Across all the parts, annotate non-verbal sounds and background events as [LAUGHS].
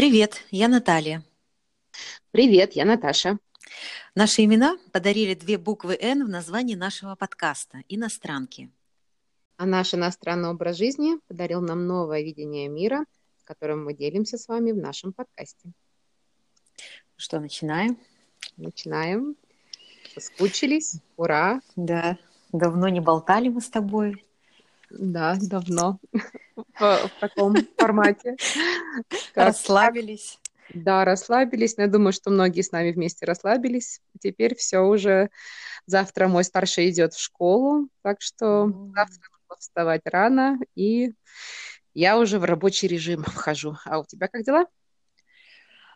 Привет, я Наталья. Привет, я Наташа. Наши имена подарили две буквы «Н» в названии нашего подкаста «Иностранки». А наш иностранный образ жизни подарил нам новое видение мира, которым мы делимся с вами в нашем подкасте. Что, начинаем? Начинаем. Соскучились? Ура! Да, давно не болтали мы с тобой. Да, давно. В, в таком формате. Расслабились. Да, расслабились. Но я думаю, что многие с нами вместе расслабились. Теперь все уже. Завтра мой старший идет в школу, так что завтра нужно вставать рано, и я уже в рабочий режим вхожу. А у тебя как дела?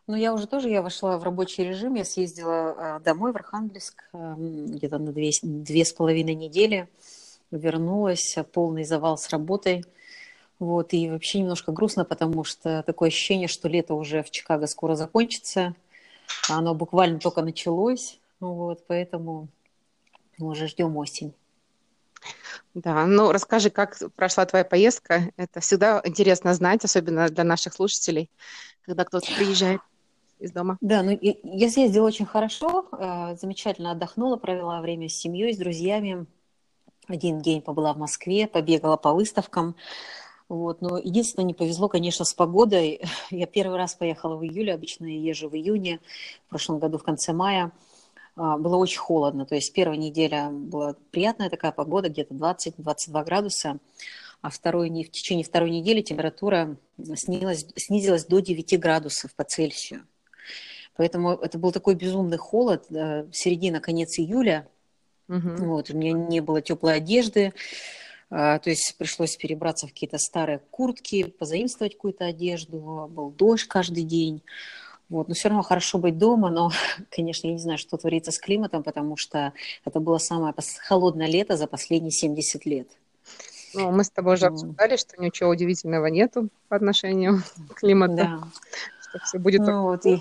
Ну, я уже тоже, я вошла в рабочий режим, я съездила э, домой в Архангельск э, где-то на две, две с половиной недели, вернулась, полный завал с работой – вот, и вообще немножко грустно, потому что такое ощущение, что лето уже в Чикаго скоро закончится. А оно буквально только началось. Вот, поэтому мы уже ждем осень. Да, ну расскажи, как прошла твоя поездка. Это всегда интересно знать, особенно для наших слушателей, когда кто-то приезжает из дома. Да, ну я съездила очень хорошо, э, замечательно отдохнула, провела время с семьей, с друзьями. Один день побыла в Москве, побегала по выставкам. Вот, но единственное, не повезло, конечно, с погодой. [LAUGHS] Я первый раз поехала в июле, обычно я езжу в июне, в прошлом году в конце мая. А, было очень холодно, то есть первая неделя была приятная такая погода, где-то 20-22 градуса, а второй, в течение второй недели температура снизилась, снизилась до 9 градусов по Цельсию. Поэтому это был такой безумный холод, э, середина, конец июля. Угу. Вот, у меня не было теплой одежды, а, то есть пришлось перебраться в какие-то старые куртки, позаимствовать какую-то одежду. Был дождь каждый день. Вот. Но все равно хорошо быть дома, но, [LAUGHS] конечно, я не знаю, что творится с климатом, потому что это было самое холодное лето за последние 70 лет. Ну, мы с тобой уже обсуждали, что ничего удивительного нету по отношению [LAUGHS] к климату. Да. Что все будет ну, вот, и...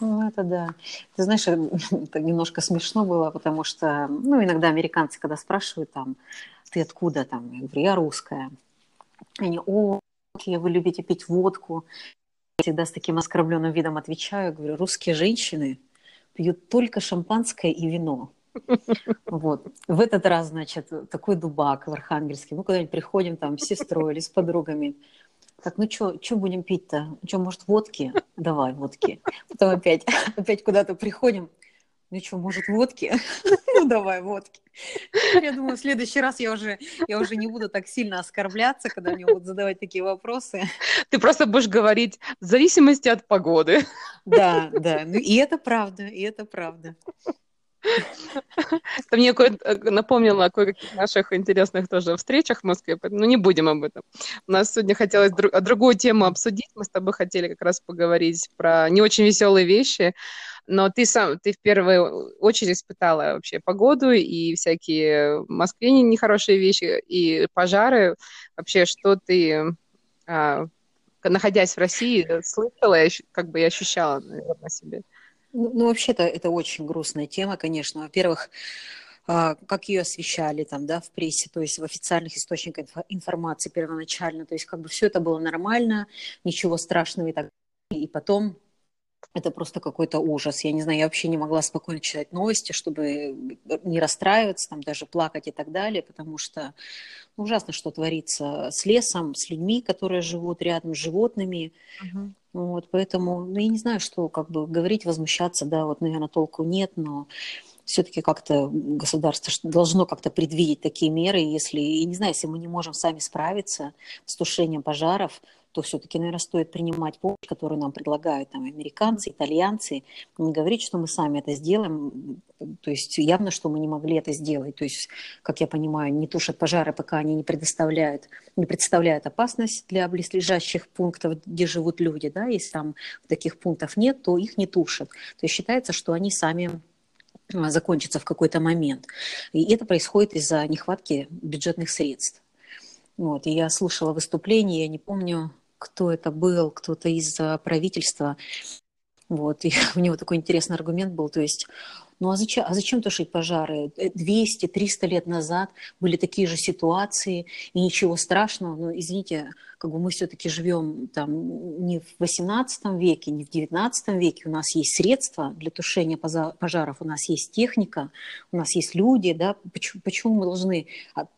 Ну, это да. Ты знаешь, [LAUGHS] это немножко смешно было, потому что, ну, иногда американцы, когда спрашивают там, ты откуда там? Я говорю, я русская. Они, о, вы любите пить водку. Я всегда с таким оскорбленным видом отвечаю, говорю, русские женщины пьют только шампанское и вино. Вот. В этот раз, значит, такой дубак в Архангельске. Мы куда-нибудь приходим там с сестрой или с подругами. Так, ну что, что будем пить-то? Что, может, водки? Давай, водки. Потом опять, опять куда-то приходим ну что, может, водки? [LAUGHS] ну, давай, водки. Я думаю, в следующий раз я уже, я уже не буду так сильно оскорбляться, когда мне будут задавать такие вопросы. Ты просто будешь говорить в зависимости от погоды. да, да. Ну, и это правда, и это правда. [LAUGHS] Это мне кое напомнило о кое-каких наших интересных тоже встречах в Москве, но не будем об этом. У нас сегодня хотелось друг, другую тему обсудить. Мы с тобой хотели как раз поговорить про не очень веселые вещи, но ты сам, ты в первую очередь испытала вообще погоду и всякие в Москве нехорошие вещи, и пожары. Вообще, что ты, а, находясь в России, слышала, как бы и ощущала, наверное, на себе? Ну, ну вообще-то это очень грустная тема, конечно. Во-первых, а, как ее освещали там, да, в прессе, то есть в официальных источниках информации первоначально, то есть как бы все это было нормально, ничего страшного и так далее. И потом это просто какой-то ужас. Я не знаю, я вообще не могла спокойно читать новости, чтобы не расстраиваться, там даже плакать и так далее, потому что ну, ужасно, что творится с лесом, с людьми, которые живут рядом, с животными. Uh-huh. Вот, поэтому, ну, я не знаю, что как бы говорить, возмущаться, да, вот, наверное, толку нет, но все-таки как-то государство должно как-то предвидеть такие меры, если, я не знаю, если мы не можем сами справиться с тушением пожаров, то все-таки, наверное, стоит принимать помощь, которую нам предлагают там, американцы, итальянцы, не говорить, что мы сами это сделаем, то есть явно, что мы не могли это сделать. То есть, как я понимаю, не тушат пожары, пока они не предоставляют, не представляют опасность для близлежащих пунктов, где живут люди, да, если там таких пунктов нет, то их не тушат. То есть считается, что они сами а, закончатся в какой-то момент. И это происходит из-за нехватки бюджетных средств. Вот, и я слушала выступление, я не помню, кто это был, кто-то из правительства. Вот, и [LAUGHS] у него такой интересный аргумент был, то есть Ну а зачем, а зачем тушить пожары? 200-300 лет назад были такие же ситуации, и ничего страшного. Но, извините, как бы мы все-таки живем там не в 18 веке, не в 19 веке. У нас есть средства для тушения пожаров, у нас есть техника, у нас есть люди. Да? Почему, почему мы должны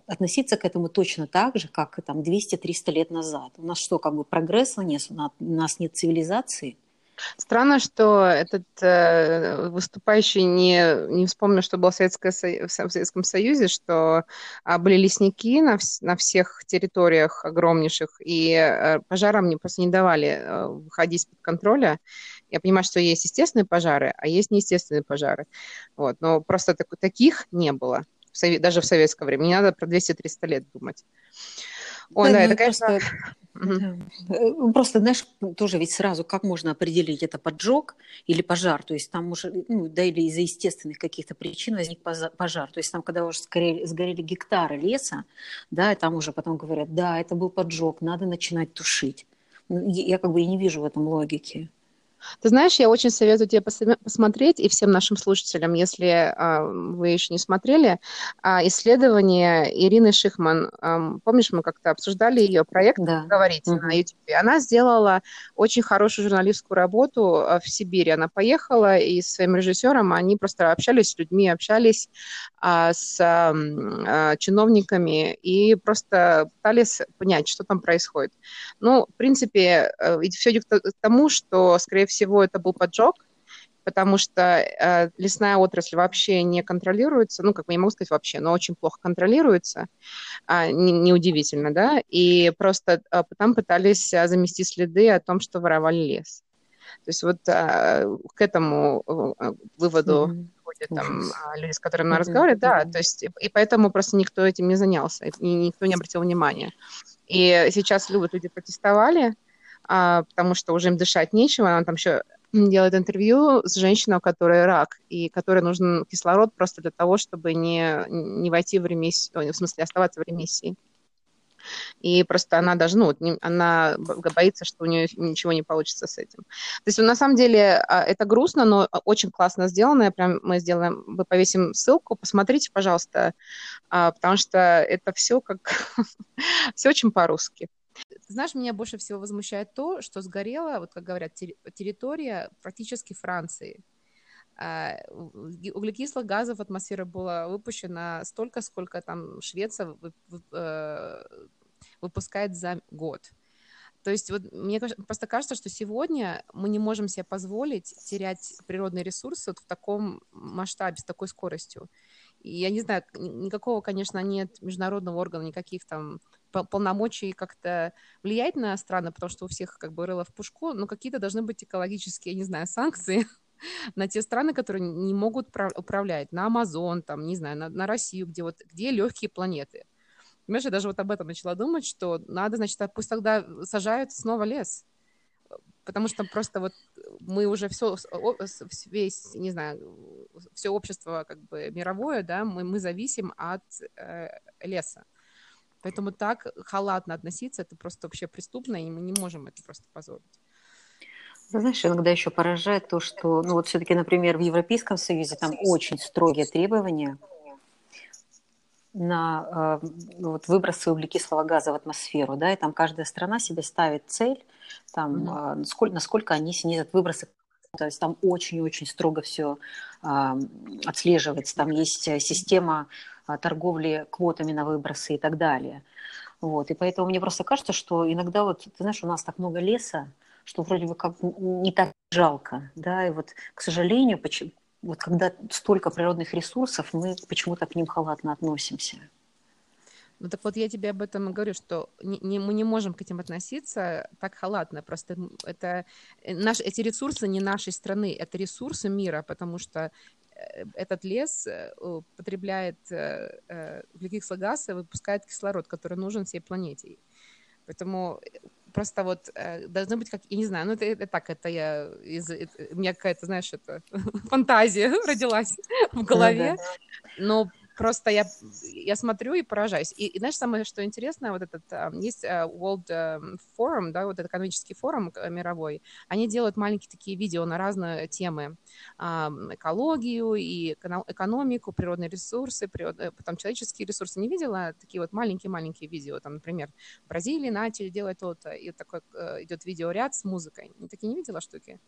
относиться к этому точно так же, как там 200-300 лет назад? У нас что, как бы прогресса нет, у нас нет цивилизации? Странно, что этот э, выступающий не, не вспомнил, что был в, Советское, в Советском Союзе, что э, были лесники на, вс, на всех территориях огромнейших, и э, пожарам не, просто не давали э, выходить из-под контроля. Я понимаю, что есть естественные пожары, а есть неестественные пожары. Вот, но просто так, таких не было, в даже в советское время. Не надо про 200-300 лет думать. Ой, да, да это, конечно... Просто Угу. Просто, знаешь, тоже ведь сразу как можно определить, это поджог или пожар, то есть там уже, ну, да, или из-за естественных каких-то причин возник пожар, то есть там, когда уже сгорели, сгорели гектары леса, да, и там уже потом говорят, да, это был поджог, надо начинать тушить. Я как бы и не вижу в этом логики. Ты знаешь, я очень советую тебе посмотреть, и всем нашим слушателям, если а, вы еще не смотрели, а, исследование Ирины Шихман. А, помнишь, мы как-то обсуждали ее проект да. «Говорить» угу. на YouTube. Она сделала очень хорошую журналистскую работу а, в Сибири. Она поехала, и с своим режиссером они просто общались с людьми, общались а, с а, чиновниками и просто пытались понять, что там происходит. Ну, в принципе, э, все идет к тому, что, скорее всего, это был поджог, потому что э, лесная отрасль вообще не контролируется, ну, как бы не могу сказать вообще, но очень плохо контролируется, э, неудивительно, да, и просто э, там пытались э, замести следы о том, что воровали лес. То есть вот э, к этому э, выводу mm-hmm. ходят там э, люди, с которыми мы mm-hmm. разговариваем, да, то есть и, и поэтому просто никто этим не занялся, и никто не обратил внимания. И сейчас люди протестовали, а, потому что уже им дышать нечего. Она там еще делает интервью с женщиной, у которой рак, и которой нужен кислород просто для того, чтобы не, не войти в ремиссию, в смысле оставаться в ремиссии. И просто она даже, ну, она боится, что у нее ничего не получится с этим. То есть, на самом деле, а, это грустно, но очень классно сделано. Прям мы сделаем, мы повесим ссылку, посмотрите, пожалуйста, а, потому что это все как [LAUGHS] все очень по-русски. Знаешь, меня больше всего возмущает то, что сгорела, вот как говорят, территория практически Франции. А, углекислых газов в атмосферу было выпущено столько, сколько там Швеция э, выпускает за год. То есть вот мне просто кажется, что сегодня мы не можем себе позволить терять природные ресурсы вот в таком масштабе, с такой скоростью. И я не знаю, никакого, конечно, нет международного органа, никаких там полномочий как-то влиять на страны, потому что у всех как бы рыло в пушку, но какие-то должны быть экологические, я не знаю, санкции [LAUGHS] на те страны, которые не могут управлять, на Амазон, там, не знаю, на, на Россию, где вот, где легкие планеты. Понимаешь, я даже вот об этом начала думать, что надо, значит, пусть тогда сажают снова лес. Потому что просто вот мы уже все, весь, не знаю, все общество как бы мировое, да, мы, мы зависим от э, леса. Поэтому так халатно относиться, это просто вообще преступно, и мы не можем это просто позволить. Знаешь, иногда еще поражает то, что, ну вот все-таки, например, в Европейском Союзе там очень строгие требования на э, вот, выбросы углекислого газа в атмосферу, да, и там каждая страна себе ставит цель, там, mm-hmm. э, насколько, насколько они снизят выбросы то есть там очень-очень строго все э, отслеживается. Там есть система торговли квотами на выбросы и так далее. Вот. И поэтому мне просто кажется, что иногда вот, ты знаешь, у нас так много леса, что вроде бы как не так жалко, да, и вот, к сожалению, почему, вот когда столько природных ресурсов, мы почему-то к ним халатно относимся. Ну так вот я тебе об этом говорю, что не, не, мы не можем к этим относиться так халатно. Просто это э, наш, эти ресурсы не нашей страны, это ресурсы мира, потому что этот лес э, потребляет э, углекислый газ и выпускает кислород, который нужен всей планете. Поэтому просто вот должно быть как, я не знаю, ну это, это так, это я, из, это, у меня какая-то, знаешь, это [LAUGHS] фантазия [LAUGHS] родилась в голове, но просто я, я смотрю и поражаюсь. И, и знаешь, самое, что интересно, вот этот, а, есть а, World эм, Forum, да, вот этот экономический форум э, мировой, они делают маленькие такие видео на разные темы, экологию и экономику, природные ресурсы, природ... Э, потом человеческие ресурсы. Не видела такие вот маленькие-маленькие видео, там, например, в Бразилии начали делать то-то, и такой э, идет видеоряд с музыкой. Такие не видела штуки?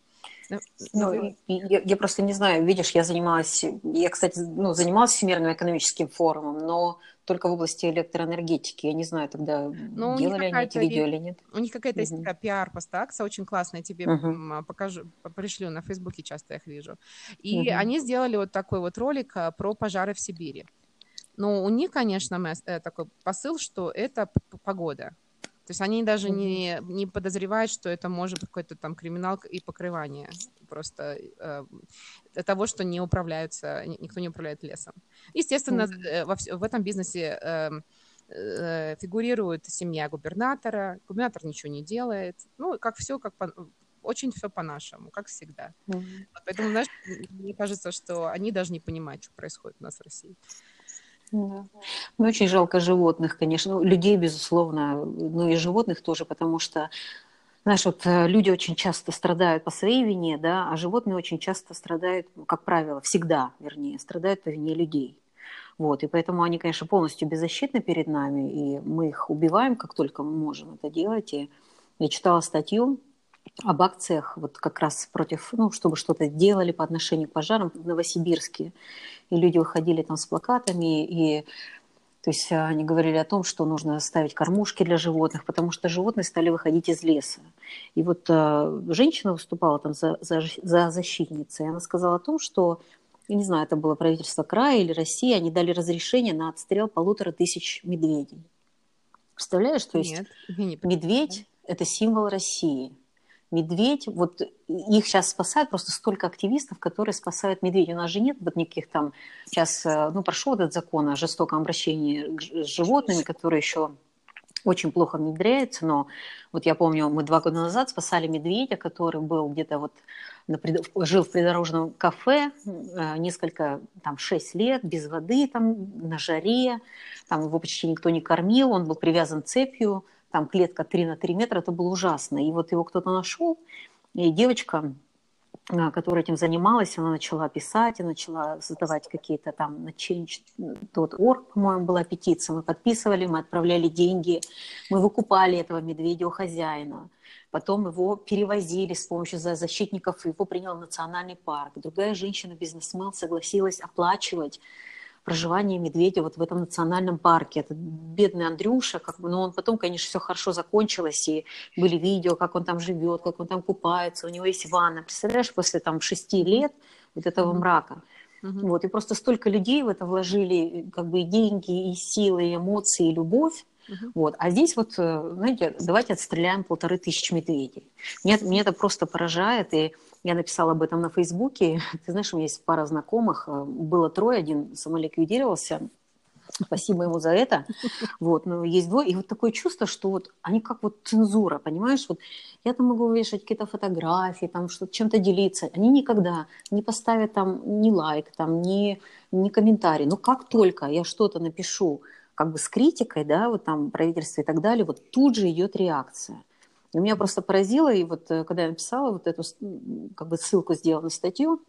Ну, я, я просто не знаю, видишь, я занималась, я, кстати, ну, занималась Всемирным экономическим форумом, но только в области электроэнергетики. Я не знаю тогда, ну, делали они эти видео или нет. У них какая-то есть такая пиар-постакция, очень классная, тебе uh-huh. покажу, пришлю, на Фейсбуке часто их вижу. И uh-huh. они сделали вот такой вот ролик а, про пожары в Сибири. Но у них, конечно, э, такой посыл, что это погода. То есть они даже не, не подозревают, что это может быть какой-то там криминал и покрывание просто э, того, что не управляются, никто не управляет лесом. Естественно, mm-hmm. во, в этом бизнесе э, э, фигурирует семья губернатора, губернатор ничего не делает, ну, как все, как по, очень все по-нашему, как всегда. Mm-hmm. Поэтому, знаешь, мне кажется, что они даже не понимают, что происходит у нас в России. Да. Ну, очень жалко животных, конечно. Ну, людей, безусловно, ну и животных тоже, потому что, знаешь, вот э, люди очень часто страдают по своей вине, да, а животные очень часто страдают, как правило, всегда, вернее, страдают по вине людей. Вот, и поэтому они, конечно, полностью беззащитны перед нами, и мы их убиваем, как только мы можем это делать. И я читала статью об акциях вот как раз против, ну, чтобы что-то делали по отношению к пожарам в Новосибирске. И люди выходили там с плакатами, и то есть они говорили о том, что нужно ставить кормушки для животных, потому что животные стали выходить из леса. И вот э, женщина выступала там за, за, за защитницей, и она сказала о том, что, я не знаю, это было правительство края или России, они дали разрешение на отстрел полутора тысяч медведей. Представляешь, то есть Нет, медведь – это символ России – медведь, вот их сейчас спасают просто столько активистов, которые спасают медведей. У нас же нет вот никаких там, сейчас, э, ну, прошел этот закон о жестоком обращении с животными, который еще очень плохо внедряется, но вот я помню, мы два года назад спасали медведя, который был где-то вот на, жил в придорожном кафе э, несколько, там, шесть лет, без воды, там, на жаре, там его почти никто не кормил, он был привязан цепью, там клетка 3 на 3 метра, это было ужасно. И вот его кто-то нашел, и девочка, а, которая этим занималась, она начала писать, и начала создавать какие-то там на Change.org, по-моему, была петиция. Мы подписывали, мы отправляли деньги, мы выкупали этого медведя у хозяина. Потом его перевозили с помощью защитников, его принял национальный парк. Другая женщина-бизнесмен согласилась оплачивать проживание медведя вот в этом национальном парке. Этот бедный Андрюша, как бы, но он потом, конечно, все хорошо закончилось, и были видео, как он там живет, как он там купается, у него есть ванна. Представляешь, после там шести лет вот этого мрака. Mm-hmm. Вот, и просто столько людей в это вложили, как бы и деньги, и силы, и эмоции, и любовь. Uh-huh. Вот. А здесь вот, э, знаете, давайте отстреляем полторы тысячи медведей. Меня, меня это просто поражает, и я написала об этом на Фейсбуке. [LAUGHS] Ты знаешь, у меня есть пара знакомых. Э, было трое, один самоликвидировался. Спасибо ему за это. [LAUGHS] Вот, но есть двое. И вот такое чувство, что вот они как вот цензура, понимаешь? Вот я там могу вешать какие-то фотографии, там что чем-то делиться. Они никогда не поставят там ни лайк, там ни, ни комментарий. Но как только я что-то напишу как бы с критикой, да, вот там правительство и так далее, вот тут же идет реакция. И меня просто поразило, и вот э, когда я написала вот эту как бы ссылку сделала на статью,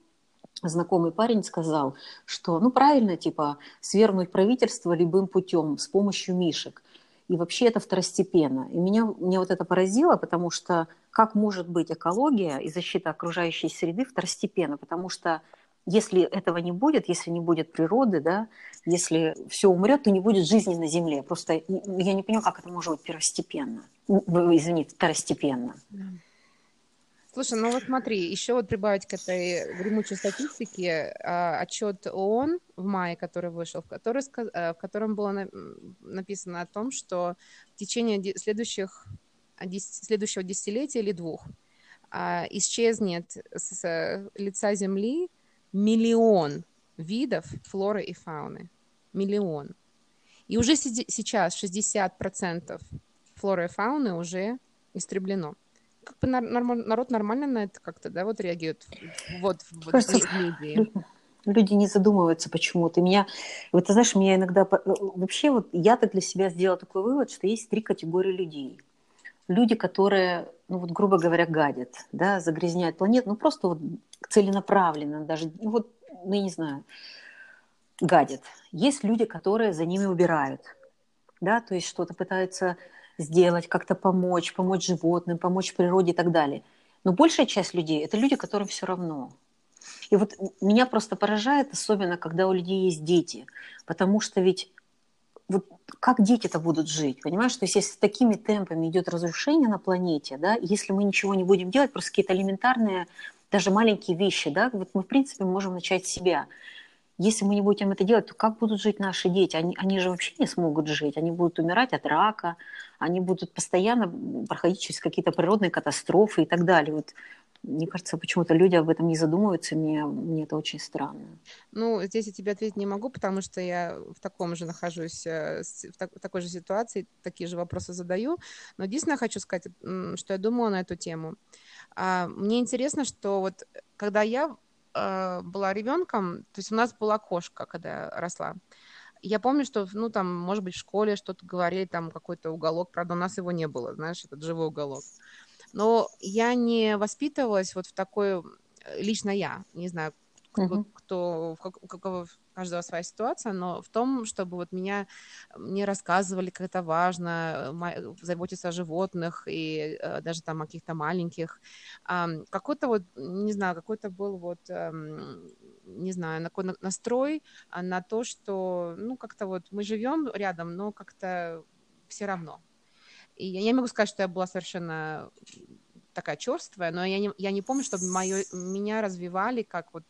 знакомый парень сказал, что, ну, правильно, типа, свергнуть правительство любым путем с помощью мишек. И вообще это второстепенно. И меня, меня вот это поразило, потому что как может быть экология и защита окружающей среды второстепенно? Потому что если этого не будет, если не будет природы, да, если все умрет, то не будет жизни на Земле. Просто я не понимаю, как это может быть первостепенно. Извините, второстепенно. Слушай, ну вот смотри, еще вот прибавить к этой гремучей статистике а, отчет ООН в мае, который вышел, в, который, э, в котором было написано о том, что в течение следующих, следующего десятилетия или двух а, исчезнет с лица Земли миллион видов флоры и фауны. Миллион. И уже сейчас 60% флоры и фауны уже истреблено. Как бы народ нормально на это как-то, да, вот реагирует вот, вот Кажется, в медиа. Люди не задумываются почему-то. Меня, вот ты знаешь, меня иногда... Вообще вот я-то для себя сделала такой вывод, что есть три категории людей. Люди, которые, ну вот грубо говоря, гадят, да, загрязняют планету, ну просто вот целенаправленно даже, ну вот, ну я не знаю, гадят. Есть люди, которые за ними убирают, да, то есть что-то пытаются сделать, как-то помочь, помочь животным, помочь природе и так далее. Но большая часть людей – это люди, которым все равно. И вот меня просто поражает, особенно когда у людей есть дети, потому что ведь вот как дети-то будут жить, понимаешь? То есть если с такими темпами идет разрушение на планете, да, если мы ничего не будем делать, просто какие-то элементарные, даже маленькие вещи, да, вот мы, в принципе, можем начать с себя. Если мы не будем это делать, то как будут жить наши дети? Они, они же вообще не смогут жить. Они будут умирать от рака, они будут постоянно проходить через какие-то природные катастрофы и так далее. Вот мне кажется, почему-то люди об этом не задумываются, мне, мне это очень странно. Ну, здесь я тебе ответить не могу, потому что я в таком же нахожусь, э, в, так, в такой же ситуации, такие же вопросы задаю. Но единственное, хочу сказать, что я думаю на эту тему. А, мне интересно, что вот когда я э, была ребенком, то есть у нас была кошка, когда я росла. Я помню, что, ну, там, может быть, в школе что-то говорили, там какой-то уголок, правда, у нас его не было, знаешь, этот живой уголок. Но я не воспитывалась вот в такой, э, лично я, не знаю, кто, uh-huh. кто у какого каждого своя ситуация, но в том, чтобы вот меня мне рассказывали, как это важно, э, заботиться о животных и э, даже там о каких-то маленьких. Какой-то вот, не знаю, какой-то был вот, эм, не знаю, настрой на то, что, ну, как-то вот мы живем рядом, но как-то все равно. И я не могу сказать, что я была совершенно такая черствая, но я не, я не помню, чтобы моё, меня развивали как вот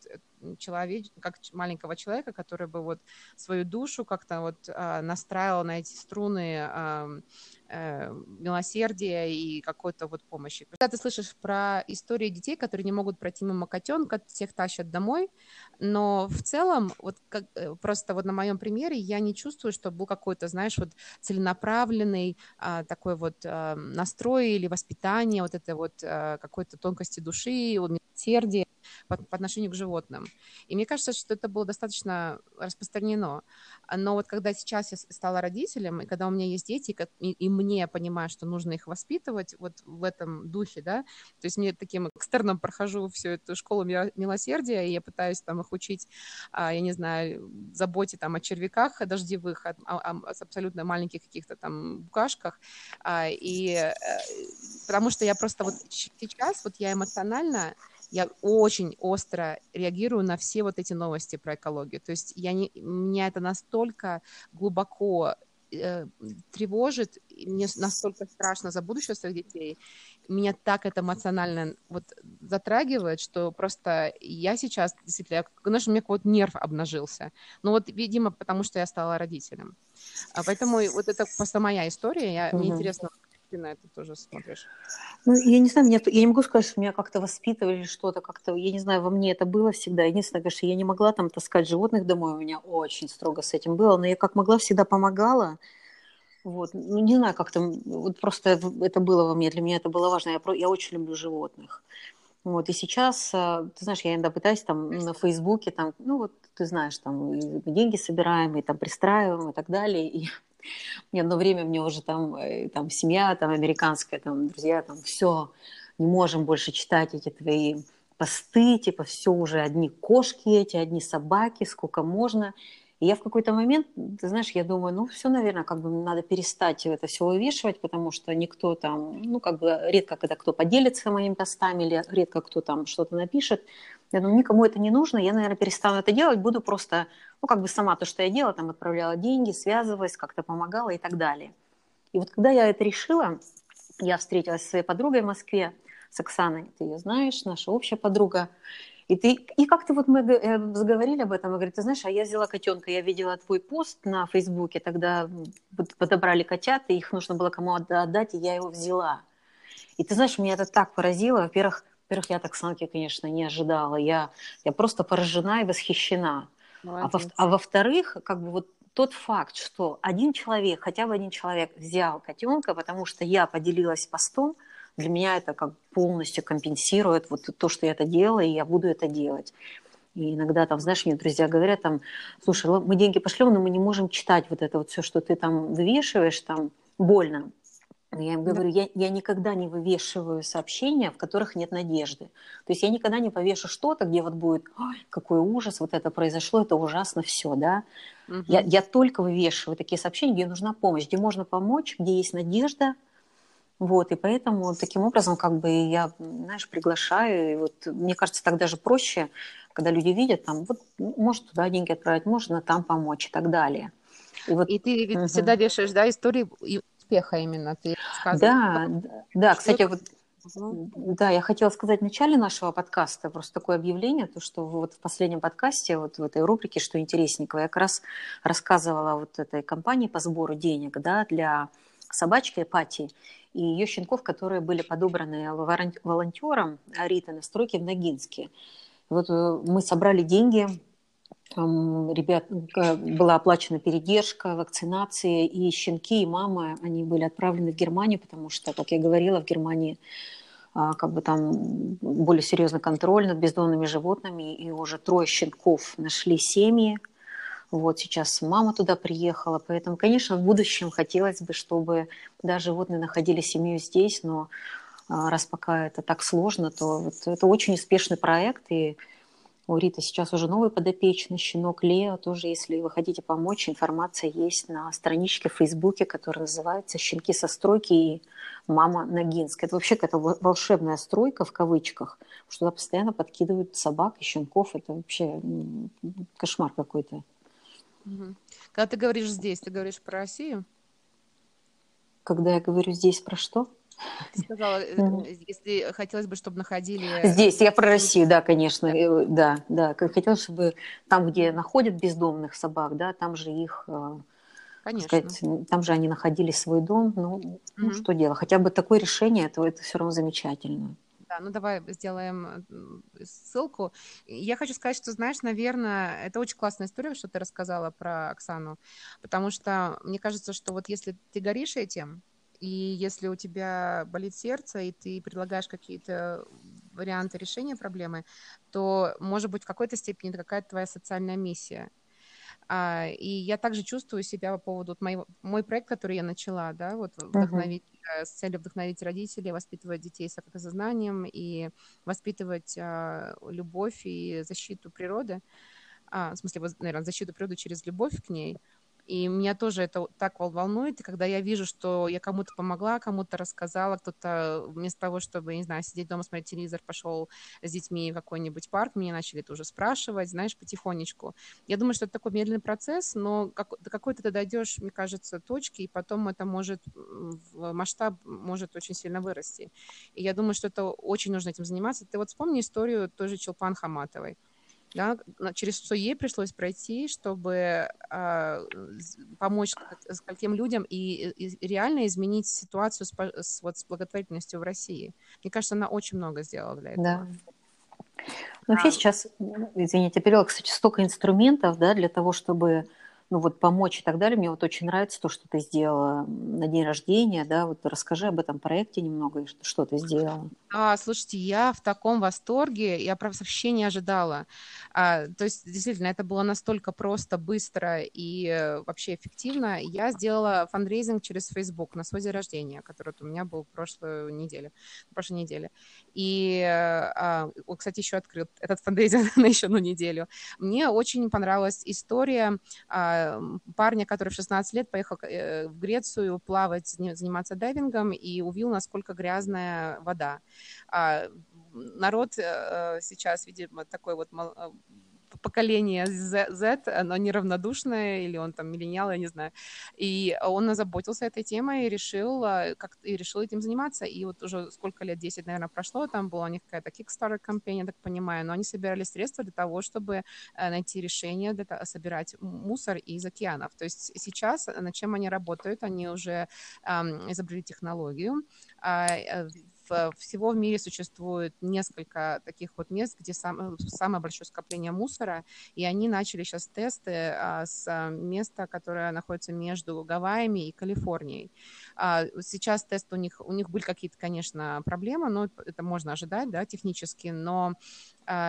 человек, как маленького человека, который бы вот свою душу как-то вот э, настраивал на эти струны э, э, милосердия и какой-то вот помощи. Когда ты слышишь про истории детей, которые не могут пройти мимо котенка, всех тащат домой, но в целом вот как, э, просто вот на моем примере я не чувствую, что был какой-то, знаешь, вот целенаправленный э, такой вот э, настрой или воспитание вот этой вот э, какой-то тонкости души, милосердия по, по отношению к животным. И мне кажется, что это было достаточно распространено. Но вот когда сейчас я стала родителем, и когда у меня есть дети, и, и мне понимаю, что нужно их воспитывать вот в этом духе, да, то есть мне таким экстерном прохожу всю эту школу милосердия, и я пытаюсь там их учить, а, я не знаю, заботе там о червяках дождевых, о, о, о абсолютно маленьких каких-то там букашках, а, и э, потому что я просто вот сейчас, вот я эмоционально я очень остро реагирую на все вот эти новости про экологию. То есть я не, меня это настолько глубоко э, тревожит, мне настолько страшно за будущее своих детей, меня так это эмоционально вот затрагивает, что просто я сейчас действительно, знаешь, у меня какой-то нерв обнажился. Ну вот, видимо, потому что я стала родителем. А поэтому вот это просто моя история, я, угу. мне интересно, ты на это тоже смотришь? Ну, я не знаю, меня, я не могу сказать, что меня как-то воспитывали что-то, как-то, я не знаю, во мне это было всегда. Единственное, конечно, я не могла там таскать животных домой, у меня очень строго с этим было, но я как могла всегда помогала. Вот. Ну, не знаю, как там, вот просто это было во мне, для меня это было важно. Я, я очень люблю животных. Вот, и сейчас, а, ты знаешь, я иногда пытаюсь там на Фейсбуке, там, ну вот, ты знаешь, там деньги собираем, и там пристраиваем и так далее. И [LAUGHS] мне одно время мне уже там, э, там семья там американская, там друзья, там все, не можем больше читать эти твои посты, типа все уже одни кошки эти, одни собаки, сколько можно. И я в какой-то момент, ты знаешь, я думаю, ну все, наверное, как бы надо перестать это все вывешивать, потому что никто там, ну как бы редко когда кто поделится моими постами, или редко кто там что-то напишет. Я думаю, никому это не нужно, я, наверное, перестану это делать, буду просто, ну как бы сама то, что я делала, там отправляла деньги, связывалась, как-то помогала и так далее. И вот когда я это решила, я встретилась со своей подругой в Москве, с Оксаной, ты ее знаешь, наша общая подруга, и, ты, и как-то вот мы э, заговорили об этом, и говорит, ты знаешь, а я взяла котенка, я видела твой пост на Фейсбуке, тогда подобрали котят, и их нужно было кому отдать, и я его взяла. И ты знаешь, меня это так поразило. Во-первых, во-первых, я так Санки, конечно, не ожидала. Я, я просто поражена и восхищена. А, во- а во-вторых, как бы вот тот факт, что один человек, хотя бы один человек взял котенка, потому что я поделилась постом, для меня это как полностью компенсирует вот то, что я это делала, и я буду это делать. И иногда там, знаешь, мне друзья говорят там, слушай, мы деньги пошлем, но мы не можем читать вот это вот все, что ты там вывешиваешь, там больно. Я им говорю, да. я, я никогда не вывешиваю сообщения, в которых нет надежды. То есть я никогда не повешу что-то, где вот будет, Ой, какой ужас, вот это произошло, это ужасно все, да. Угу. Я, я только вывешиваю такие сообщения, где нужна помощь, где можно помочь, где есть надежда. Вот, и поэтому таким образом как бы я, знаешь, приглашаю. И вот, мне кажется, так даже проще, когда люди видят, там, вот, может туда деньги отправить, можно там помочь и так далее. И, вот, и ты ведь угу. всегда вешаешь, да, истории успеха именно ты Да, да, кстати, вот да, я хотела сказать в начале нашего подкаста просто такое объявление, то, что вот в последнем подкасте, вот в этой рубрике «Что интересненького», я как раз рассказывала вот этой компании по сбору денег, да, для собачки Пати и ее щенков, которые были подобраны волонтером Риты на стройке в Ногинске. Вот э, мы собрали деньги ребят была оплачена передержка, вакцинация, и щенки, и мама, они были отправлены в Германию, потому что, как я говорила, в Германии а, как бы там более серьезный контроль над бездомными животными, и уже трое щенков нашли семьи. Вот сейчас мама туда приехала, поэтому, конечно, в будущем хотелось бы, чтобы да, животные находили семью здесь, но а, раз пока это так сложно, то вот это очень успешный проект, и у Риты сейчас уже новый подопечный, щенок Лео. Тоже, если вы хотите помочь, информация есть на страничке в Фейсбуке, которая называется «Щенки со стройки» и «Мама Ногинская». Это вообще какая-то волшебная стройка в кавычках, что туда постоянно подкидывают собак и щенков. Это вообще кошмар какой-то. Когда ты говоришь здесь, ты говоришь про Россию? Когда я говорю здесь про что? Сказала, mm если хотелось бы, чтобы находили... Здесь, я про Россию, да, конечно, э, да, да. Хотелось, чтобы там, где находят бездомных собак, да, там же их... Э, конечно. Сказать, там же они находили свой дом. Ну, mm ну, что делать? Хотя бы такое решение, то это все равно замечательно. Да, ну давай сделаем ссылку. Я хочу сказать, что, знаешь, наверное, это очень классная история, что ты рассказала про Оксану, потому что мне кажется, что вот если ты горишь этим, и если у тебя болит сердце, и ты предлагаешь какие-то варианты решения проблемы, то, может быть, в какой-то степени это какая-то твоя социальная миссия. А, и я также чувствую себя по поводу вот моего, мой проект, который я начала, да, вот вдохновить, uh-huh. с целью вдохновить родителей, воспитывать детей с экосознанием и воспитывать а, любовь и защиту природы, а, в смысле, наверное, защиту природы через любовь к ней – и меня тоже это так волнует, и когда я вижу, что я кому-то помогла, кому-то рассказала, кто-то вместо того, чтобы, не знаю, сидеть дома, смотреть телевизор, пошел с детьми в какой-нибудь парк, мне начали это уже спрашивать, знаешь, потихонечку. Я думаю, что это такой медленный процесс, но как, до какой-то ты дойдешь, мне кажется, точки, и потом это может, масштаб может очень сильно вырасти. И я думаю, что это очень нужно этим заниматься. Ты вот вспомни историю той же Челпан Хаматовой да, через что ей пришлось пройти, чтобы э, помочь скольким людям и, и реально изменить ситуацию с, с, вот, с благотворительностью в России. Мне кажется, она очень много сделала для этого. Да. Ну, вообще а. сейчас, извините, перевела, кстати, столько инструментов, да, для того, чтобы ну вот помочь и так далее. Мне вот очень нравится то, что ты сделала на день рождения, да, вот расскажи об этом проекте немного, что ты сделала. А, слушайте, я в таком восторге, я правда вообще не ожидала. А, то есть, действительно, это было настолько просто, быстро и э, вообще эффективно. Я сделала фандрейзинг через Facebook на свой день рождения, который у меня был прошлую неделю, прошлой неделе. И, а, кстати, еще открыл этот фандрейзинг [LAUGHS] на еще одну неделю. Мне очень понравилась история а, парня, который в 16 лет поехал э, в Грецию плавать, заниматься дайвингом и увидел, насколько грязная вода. А, народ э, сейчас, видимо, такой вот поколение Z, оно неравнодушное, или он там миллениал, я не знаю. И он озаботился этой темой и решил, а, как, и решил этим заниматься. И вот уже сколько лет, 10, наверное, прошло, там была у них какая-то Kickstarter кампания, так понимаю, но они собирали средства для того, чтобы э, найти решение, для того, собирать мусор из океанов. То есть сейчас над чем они работают? Они уже эм, изобрели технологию, э, всего в мире существует несколько таких вот мест, где сам, самое большое скопление мусора, и они начали сейчас тесты а, с места, которое находится между Гавайями и Калифорнией. А, сейчас тест у них, у них были какие-то, конечно, проблемы, но это можно ожидать, да, технически, но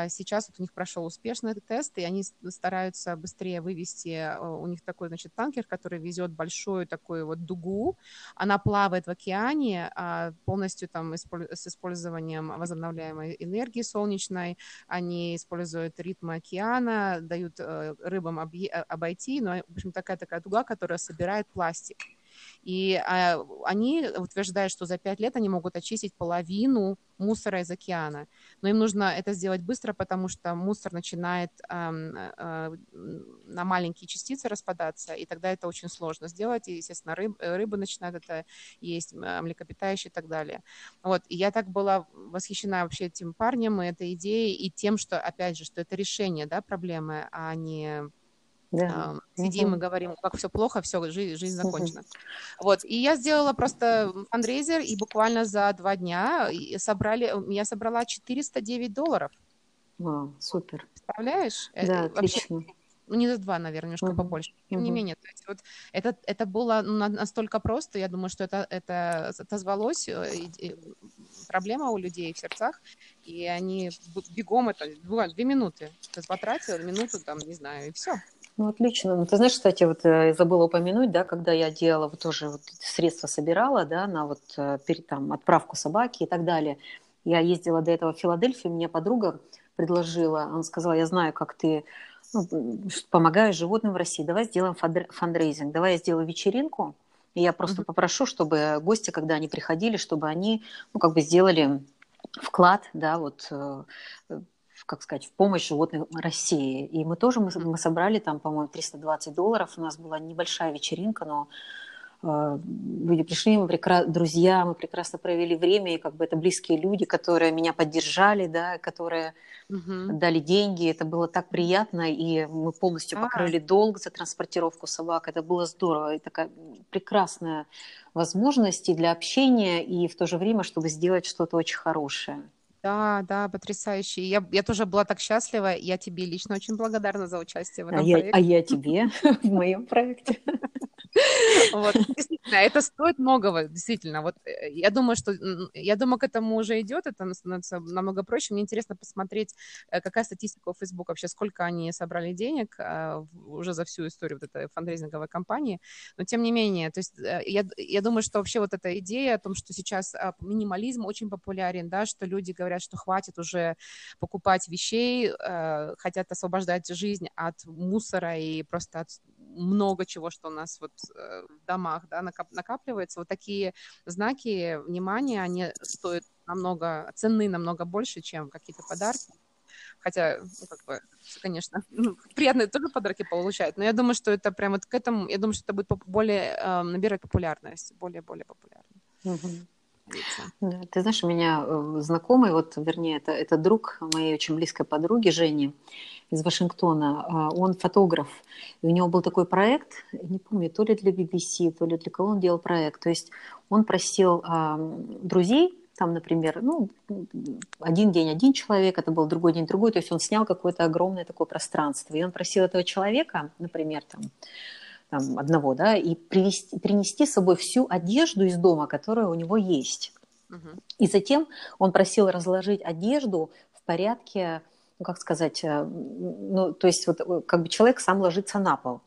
сейчас вот у них прошел успешный тест, и они стараются быстрее вывести, у них такой, значит, танкер, который везет большую такую вот дугу, она плавает в океане а, полностью там с использованием возобновляемой энергии солнечной, они используют ритмы океана, дают э, рыбам обойти, но, в общем, такая-такая дуга, которая собирает пластик. И а, они утверждают, что за пять лет они могут очистить половину мусора из океана. Но им нужно это сделать быстро, потому что мусор начинает а, а, на маленькие частицы распадаться, и тогда это очень сложно сделать. И, естественно, рыб, рыбы начинают это есть, млекопитающие и так далее. Вот. И я так была восхищена вообще этим парнем и этой идеей, и тем, что, опять же, что это решение да, проблемы, а не да. Сидим угу. и говорим, как все плохо, все, жизнь, жизнь закончена. Угу. Вот, и я сделала просто фандрейзер, и буквально за два дня собрали, я собрала 409 долларов. Вау, супер. Представляешь? Э, да, отлично. Вообще, ну, не за два, наверное, немножко uh-huh. побольше. Тем uh-huh. не менее, то есть вот это, это было ну, настолько просто, я думаю, что это, это отозвалось, э, проблема у людей в сердцах, и они бегом это, две минуты, ты потратил минуту, там, не знаю, и все. Ну, отлично. Ну, ты знаешь, кстати, вот э, я забыла упомянуть, да, когда я делала, вот тоже вот средства собирала, да, на вот э, перед, там, отправку собаки и так далее. Я ездила до этого в Филадельфию, мне подруга предложила, она сказала, я знаю, как ты ну, помогаешь животным в России, давай сделаем фандрейзинг, давай я сделаю вечеринку, и я просто mm-hmm. попрошу, чтобы гости, когда они приходили, чтобы они, ну, как бы сделали вклад, да, вот э, как сказать, в помощь животным России. И мы тоже, мы, мы собрали там, по-моему, 320 долларов. У нас была небольшая вечеринка, но э, люди пришли, мы прекра... друзья, мы прекрасно провели время, и как бы это близкие люди, которые меня поддержали, да, которые угу. дали деньги. Это было так приятно, и мы полностью а. покрыли долг за транспортировку собак. Это было здорово, и такая прекрасная возможность и для общения, и в то же время, чтобы сделать что-то очень хорошее. Да, да, потрясающе. Я, я тоже была так счастлива. Я тебе лично очень благодарна за участие в а этом а проекте. Я, а я тебе [LAUGHS] в моем проекте. [LAUGHS] [LAUGHS] Вот, [LAUGHS] действительно, это стоит многого, действительно. Вот э, я думаю, что я думаю, к этому уже идет, это становится намного проще. Мне интересно посмотреть, э, какая статистика у Facebook вообще, сколько они собрали денег а, уже за всю историю вот этой фандрейзинговой кампании. Но тем не менее, то есть э, я, я думаю, что вообще вот эта идея о том, что сейчас а, минимализм очень популярен, да, что люди говорят, что хватит уже покупать вещей, хотят освобождать жизнь от мусора и просто от много чего, что у нас вот э, в домах да, накапливается. Вот такие знаки внимания, они стоят намного, цены намного больше, чем какие-то подарки. Хотя, ну, как бы, конечно, [LAUGHS] ну, приятные тоже подарки получают, но я думаю, что это прямо вот к этому, я думаю, что это будет более э, набирать популярность, более-более популярно. Угу. Да, ты знаешь, у меня э, знакомый, вот, вернее, это, это друг моей очень близкой подруги Жени из Вашингтона. А, он фотограф, и у него был такой проект, не помню, то ли для BBC, то ли для кого он делал проект. То есть он просил а, друзей, там, например, ну, один день один человек, это был другой день другой, то есть он снял какое-то огромное такое пространство, и он просил этого человека, например, там, там, одного, да, и привести, принести с собой всю одежду из дома, которая у него есть. И затем он просил разложить одежду в порядке, ну, как сказать, э, ну, то есть вот э, как бы человек сам ложится на пол.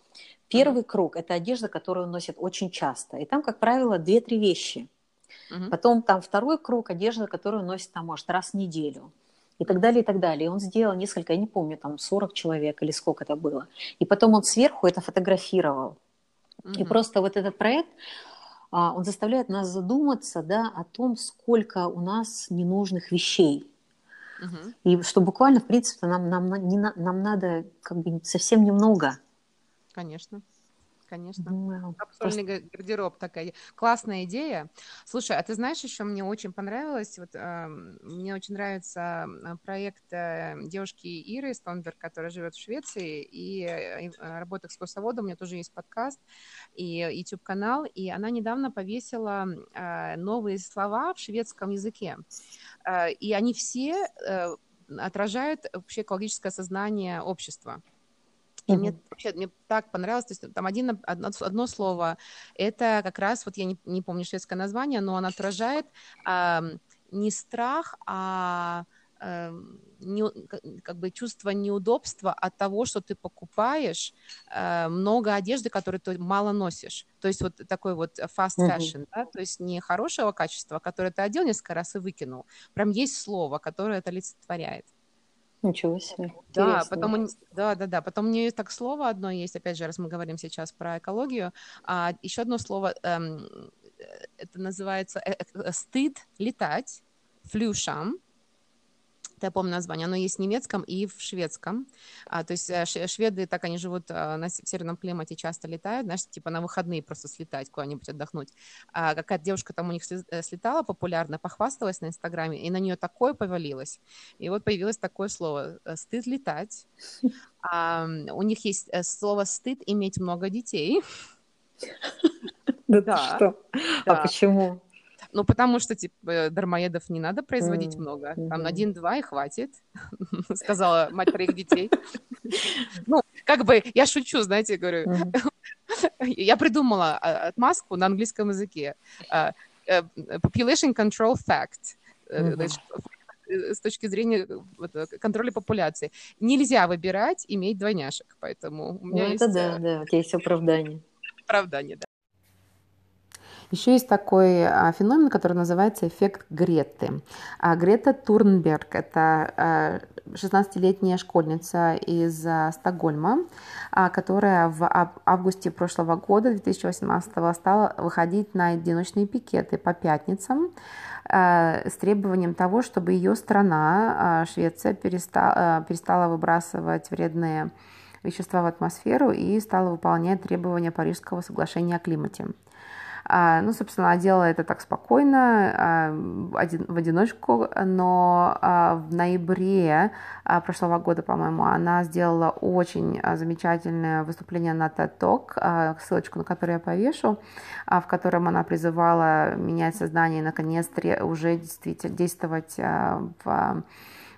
Первый круг – это одежда, которую он носит очень часто. И там, как правило, две-три вещи. Угу. Потом там второй круг – одежда, которую он носит там, может, раз в неделю и так далее, и так далее. И он сделал несколько, я не помню, там 40 человек или сколько это было. И потом он сверху это фотографировал. Mm-hmm. И просто вот этот проект, а, он заставляет нас задуматься да, о том, сколько у нас ненужных вещей. И что буквально, в принципе, нам, нам, нам надо как бы совсем немного. Конечно конечно. Wow, Капсульный просто... гардероб такая. Классная идея. Слушай, а ты знаешь, еще мне очень понравилось, вот э, мне очень нравится проект э, девушки Иры Стонберг, которая живет в Швеции и э, работает экскурсоводом, у меня тоже есть подкаст и YouTube-канал, и она недавно повесила э, новые слова в шведском языке. Э, и они все э, отражают вообще экологическое сознание общества. И mm-hmm. мне вообще мне так понравилось, то есть там один, одно, одно слово, это как раз, вот я не, не помню шведское название, но оно отражает э, не страх, а не, как бы чувство неудобства от того, что ты покупаешь э, много одежды, которую ты мало носишь. То есть вот такой вот fast fashion, uh-huh. да, то есть не хорошего качества, которое ты одел несколько раз и выкинул. Прям есть слово, которое это олицетворяет. Ничего себе. Да, потом, да, да, да. Потом у нее так слово одно есть, опять же, раз мы говорим сейчас про экологию, а еще одно слово, эм, э, это называется э, э, стыд летать, флюшам, я помню название, оно есть в немецком и в шведском. А, то есть э, шведы, так они живут а, на северном климате, часто летают, знаешь, типа на выходные просто слетать куда-нибудь отдохнуть. А какая-то девушка там у них э, слетала популярно, похвасталась на Инстаграме, и на нее такое повалилось. И вот появилось такое слово э, «стыд летать». [LAUGHS] А, у них есть слово «стыд иметь много детей». Да, что? А почему? Ну, потому что, типа, дармоедов не надо производить mm-hmm. много. Там один-два и хватит, [LAUGHS] сказала мать троих детей. [LAUGHS] Ну, как бы, я шучу, знаете, говорю. [LAUGHS] Я придумала а, отмазку на английском языке. А, э, population control fact. Э, э, с точки зрения контроля популяции. Нельзя выбирать иметь двойняшек, поэтому у меня ну, есть... это да, да, у тебя есть оправдание. Оправдание, да. Еще есть такой а, феномен, который называется эффект Греты. А Грета Турнберг – это 16-летняя а, школьница из Стокгольма, которая в августе прошлого года, 2018, стала выходить на одиночные пикеты по пятницам с требованием того, чтобы ее страна, Швеция, перестала, перестала выбрасывать вредные вещества в атмосферу и стала выполнять требования Парижского соглашения о климате. А, ну, собственно, делала это так спокойно, а, в одиночку, но а, в ноябре прошлого года, по-моему, она сделала очень замечательное выступление на TED Talk, ссылочку на которую я повешу, в котором она призывала менять сознание и, наконец, уже действительно действовать в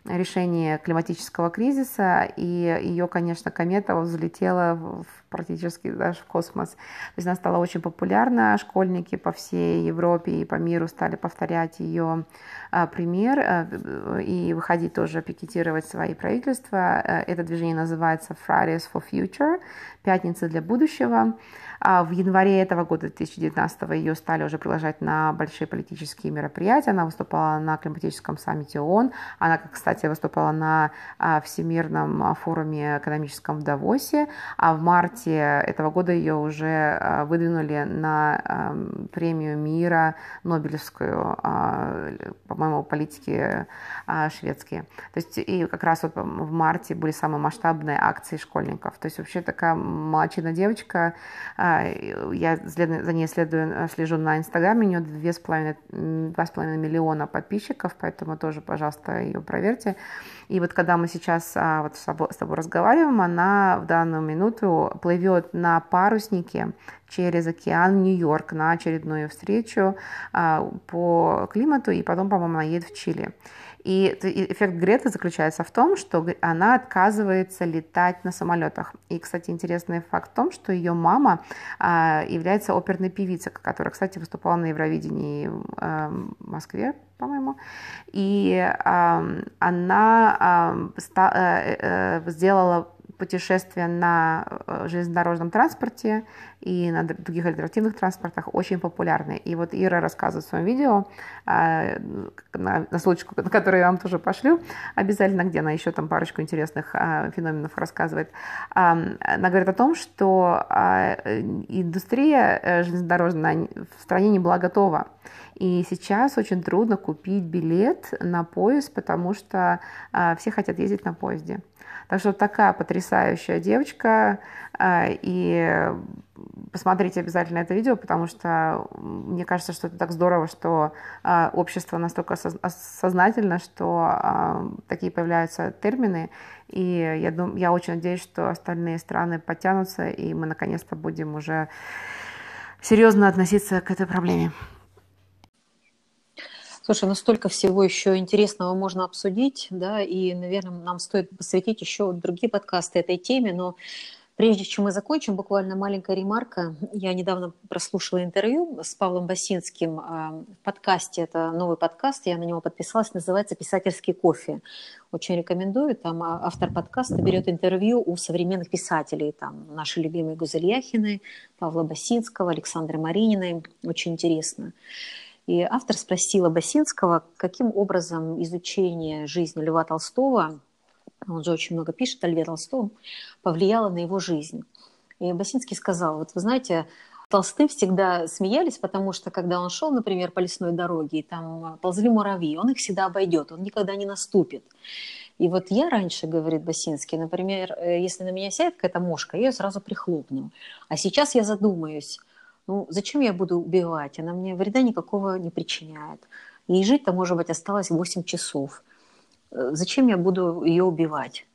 решении климатического кризиса, и ее, конечно, комета взлетела в, практически даже в космос. То есть она стала очень популярна, школьники по всей Европе и по миру стали повторять ее а, пример а, и выходить тоже пикетировать свои правительства. Э, это движение называется Fridays for Future, пятница для будущего. А в январе этого года, 2019, ее стали уже приглашать на большие политические мероприятия. Она выступала на климатическом саммите ООН. Она, кстати, выступала на а, Всемирном форуме экономическом в Давосе. А в марте этого года ее уже а, выдвинули на премию мира Нобелевскую, по-моему, политики шведские. То есть и как раз вот в марте были самые масштабные акции школьников. То есть вообще такая молодчина девочка, а, я за ней следую, слежу на Инстаграме, у нее 2,5 миллиона подписчиков, поэтому тоже, пожалуйста, ее проверьте. И вот когда мы сейчас а, вот с тобой, с тобой разговариваем, она в данную минуту плывет на паруснике через океан Нью-Йорк на очередную встречу а, по климату, и потом, по-моему, она едет в Чили. И эффект Греты заключается в том, что она отказывается летать на самолетах. И, кстати, интересный факт в том, что ее мама а, является оперной певицей, которая, кстати, выступала на Евровидении в Москве, по-моему. И она э, э, сделала путешествия на э, железнодорожном транспорте и на других альтернативных транспортах очень популярны. И вот Ира рассказывает в своем видео, а, на, ссылочку, на которую я вам тоже пошлю, обязательно, где она еще там парочку интересных а, феноменов рассказывает. Она говорит о том, что индустрия э, железнодорожная в стране не была готова. И сейчас очень трудно купить билет на поезд, потому что все хотят ездить на поезде. Так что такая потрясающая девочка. А, и посмотрите обязательно это видео, потому что мне кажется, что это так здорово, что а, общество настолько сознательно, что а, такие появляются термины. И я, дум, я очень надеюсь, что остальные страны подтянутся, и мы наконец-то будем уже серьезно относиться к этой проблеме. Слушай, ну столько всего еще интересного можно обсудить, да, и, наверное, нам стоит посвятить еще другие подкасты этой теме, но Прежде чем мы закончим, буквально маленькая ремарка. Я недавно прослушала интервью с Павлом Басинским а, в подкасте. Это новый подкаст, я на него подписалась, называется «Писательский кофе». Очень рекомендую. Там а, автор подкаста берет интервью у современных писателей. Там наши любимые Гузель Яхины, Павла Басинского, Александры Марининой. Очень интересно. И автор спросила Басинского, каким образом изучение жизни Льва Толстого он же очень много пишет о Льве Толстом, повлияло на его жизнь. И Басинский сказал, вот вы знаете, Толстым всегда смеялись, потому что когда он шел, например, по лесной дороге, и там ползли муравьи, он их всегда обойдет, он никогда не наступит. И вот я раньше, говорит Басинский, например, э, если на меня сядет какая-то мошка, я ее сразу прихлопну. А сейчас я задумаюсь, ну зачем я буду убивать? Она мне вреда никакого не причиняет. И жить-то, может быть, осталось 8 часов. Э, зачем я буду ее убивать?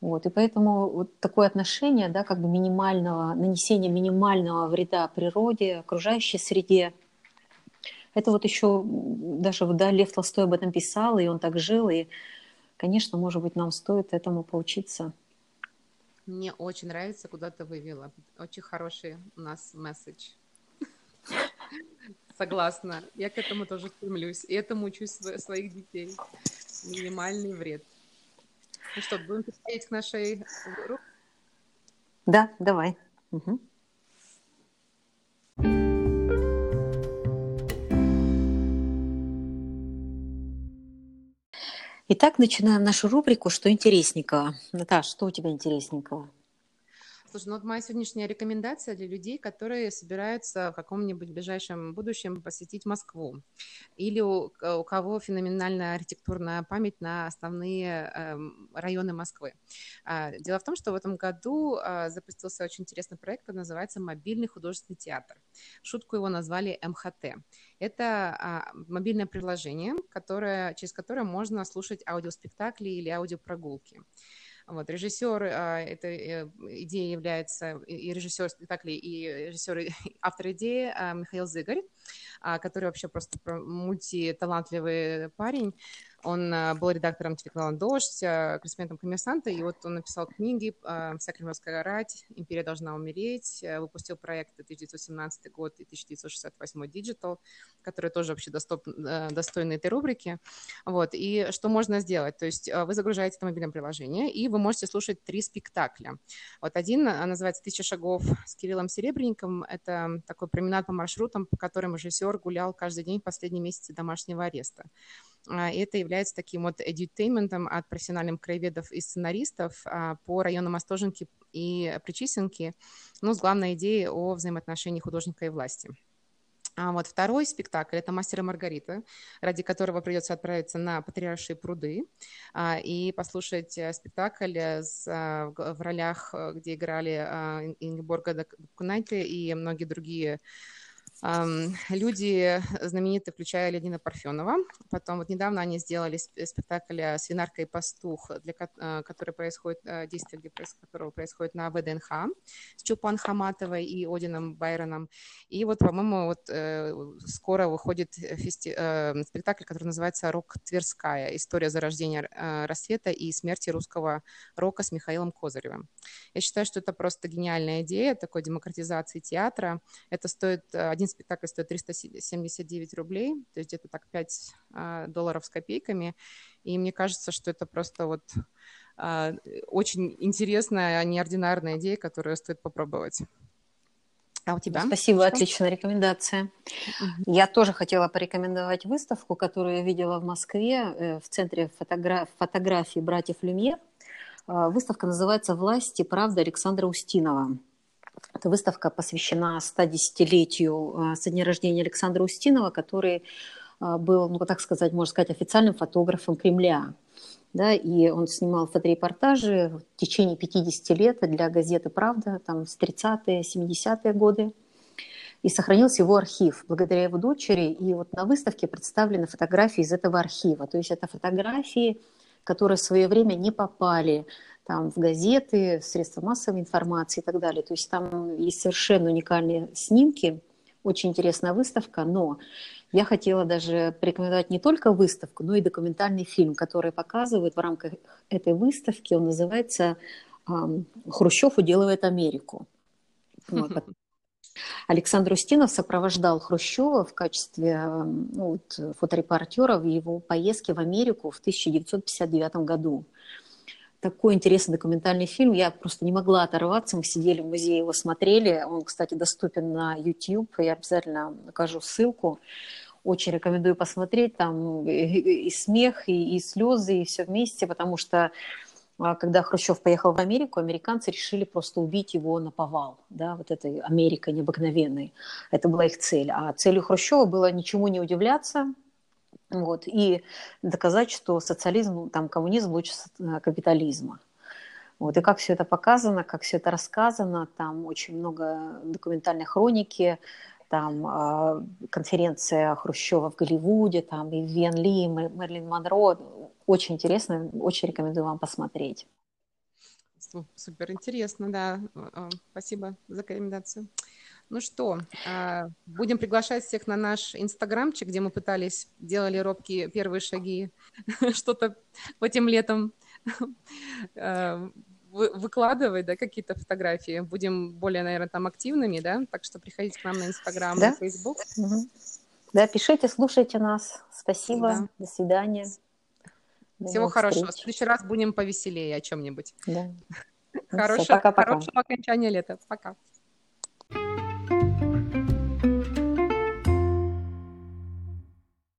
Вот, и поэтому вот такое отношение, да, как бы минимального, нанесения минимального вреда природе, окружающей среде, это вот еще даже да, Лев Толстой об этом писал, и он так жил, и, конечно, может быть, нам стоит этому поучиться. Мне очень нравится, куда ты вывела. Очень хороший у нас месседж. [LAUGHS] Согласна. Я к этому тоже стремлюсь. И этому учусь своих детей минимальный вред. Ну что, будем переходить к нашей? Да, давай. Угу. Итак, начинаем нашу рубрику «Что интересненького?». Наташ, что у тебя интересненького? Слушай, ну вот моя сегодняшняя рекомендация для людей, которые собираются в каком-нибудь ближайшем будущем посетить Москву, или у, у кого феноменальная архитектурная память на основные э, районы Москвы. А, дело в том, что в этом году а, запустился очень интересный проект, который называется «Мобильный художественный театр». Шутку его назвали МХТ. Это а, мобильное приложение, которое, через которое можно слушать аудиоспектакли или аудиопрогулки. Вот, режиссер а, этой э, идеи является и режиссер спектаклей, и режиссер, [LAUGHS] автор идеи а, Михаил Зыгорь, а, который вообще просто мультиталантливый парень. Он а, был редактором телеканала «Дождь», а, корреспондентом «Коммерсанта», и вот он написал книги а, «Вся кремлевская рать», «Империя должна умереть», выпустил проект 1917 год и 1968 «Digital», которые тоже вообще достойны этой рубрики. Вот. И что можно сделать? То есть вы загружаете это мобильное приложение, и вы можете слушать три спектакля. Вот один называется «Тысяча шагов» с Кириллом Серебренником. Это такой променад по маршрутам, по которым режиссер гулял каждый день в последние месяцы домашнего ареста. И это является таким вот edutainmentом от профессиональных краеведов и сценаристов а, по районам Остоженки и Причисенки, ну, с главной идеей о взаимоотношении художника и власти. А вот второй спектакль – это «Мастер и Маргарита», ради которого придется отправиться на Патриаршие пруды а, и послушать э, спектакль с, а, в, ролях, э, где играли а, Ингеборга Докунайте и многие другие люди знаменитые, включая Леонида Парфенова. Потом вот недавно они сделали спектакль «Свинарка и пастух», для, э, который происходит, э, действие где, которого происходит на ВДНХ с Чулпан Хаматовой и Одином Байроном. И вот, по-моему, вот э, скоро выходит фести... спектакль, который называется «Рок Тверская. История зарождения рассвета и смерти русского рока с Михаилом Козыревым». Я считаю, что это просто гениальная идея такой демократизации театра. Это стоит один спектакль стоит 379 рублей, то есть где-то так 5 а, долларов с копейками. И мне кажется, что это просто вот а, очень интересная, неординарная идея, которую стоит попробовать. А у тебя? Спасибо, что? отличная рекомендация. Угу. Я тоже хотела порекомендовать выставку, которую я видела в Москве э, в центре фотограф... фотографии братьев Люмьер. А, выставка называется «Власть и правда» Александра Устинова. Эта выставка посвящена 110-летию а, со дня рождения Александра Устинова, который а, был, ну, так сказать, можно сказать, официальным фотографом Кремля. Да, и он снимал фоторепортажи в течение 50 лет для газеты «Правда», там, с 30-е, 70-е годы. И сохранился его архив благодаря его дочери. И вот на выставке представлены фотографии из этого архива. То есть это фотографии, которые в свое время не попали там, в газеты, в средства массовой информации и так далее. То есть там есть совершенно уникальные снимки, очень интересная выставка, но я хотела даже порекомендовать не только выставку, но и документальный фильм, который показывает в рамках этой выставки. Он называется Хрущев уделывает Америку. Вот. Александр Устинов сопровождал Хрущева в качестве ну, вот, фоторепортера в его поездке в Америку в 1959 году. Такой интересный документальный фильм. Я просто не могла оторваться. Мы сидели в музее, его смотрели. Он, кстати, доступен на YouTube. Я обязательно накажу ссылку. Очень рекомендую посмотреть. Там и, смех, и, и слезы, и все вместе, потому что а когда Хрущев поехал в Америку, американцы решили просто убить его на повал, да, вот этой Америкой необыкновенной. Это была их цель. А целью Хрущева было ничему не удивляться, вот, и доказать, что социализм, там, коммунизм лучше э, капитализма. Вот, и как все это показано, как все это рассказано, там очень много документальной хроники, там э, конференция Хрущева в Голливуде, там и Вен Ли, и Мерлин Монро. Очень интересно, очень рекомендую вам посмотреть. Супер интересно, да. Спасибо за рекомендацию. Ну что, а, будем приглашать всех на наш инстаграмчик, где мы пытались, делали робкие первые шаги, [LAUGHS] что-то по этим летом [LAUGHS] а, выкладывать, да, какие-то фотографии. Будем более, наверное, там активными, да, так что приходите к нам на Инстаграм, да? на Фейсбук. Угу. Да, пишите, слушайте нас. Спасибо, да. до свидания. До Всего хорошего. Встреч. В следующий раз будем повеселее о чем-нибудь. Да. [LAUGHS] Хорошего, хорошего окончания лета. Пока.